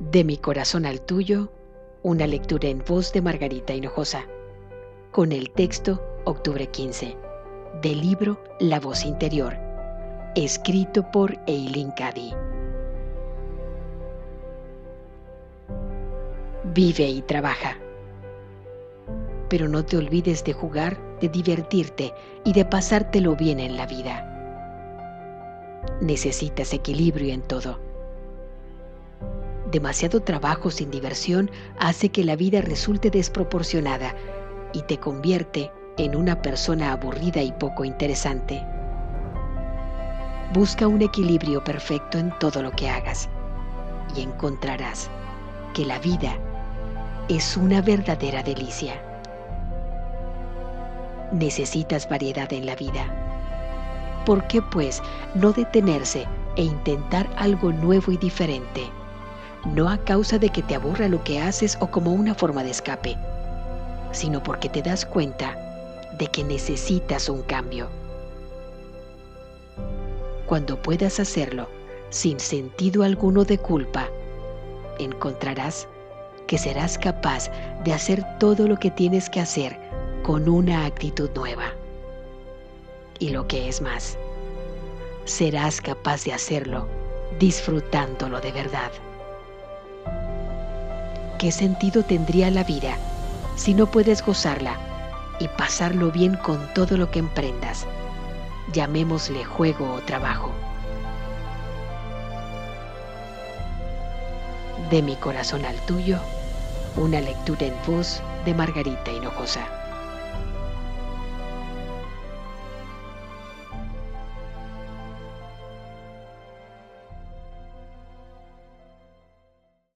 De mi corazón al tuyo, una lectura en voz de Margarita Hinojosa, con el texto Octubre 15, del libro La voz interior, escrito por Eileen Cady. Vive y trabaja. Pero no te olvides de jugar, de divertirte y de pasártelo bien en la vida. Necesitas equilibrio en todo Demasiado trabajo sin diversión hace que la vida resulte desproporcionada y te convierte en una persona aburrida y poco interesante. Busca un equilibrio perfecto en todo lo que hagas y encontrarás que la vida es una verdadera delicia. Necesitas variedad en la vida. ¿Por qué pues no detenerse e intentar algo nuevo y diferente? No a causa de que te aburra lo que haces o como una forma de escape, sino porque te das cuenta de que necesitas un cambio. Cuando puedas hacerlo sin sentido alguno de culpa, encontrarás que serás capaz de hacer todo lo que tienes que hacer con una actitud nueva. Y lo que es más, serás capaz de hacerlo disfrutándolo de verdad. ¿Qué sentido tendría la vida si no puedes gozarla y pasarlo bien con todo lo que emprendas? Llamémosle juego o trabajo. De mi corazón al tuyo, una lectura en voz de Margarita Hinojosa.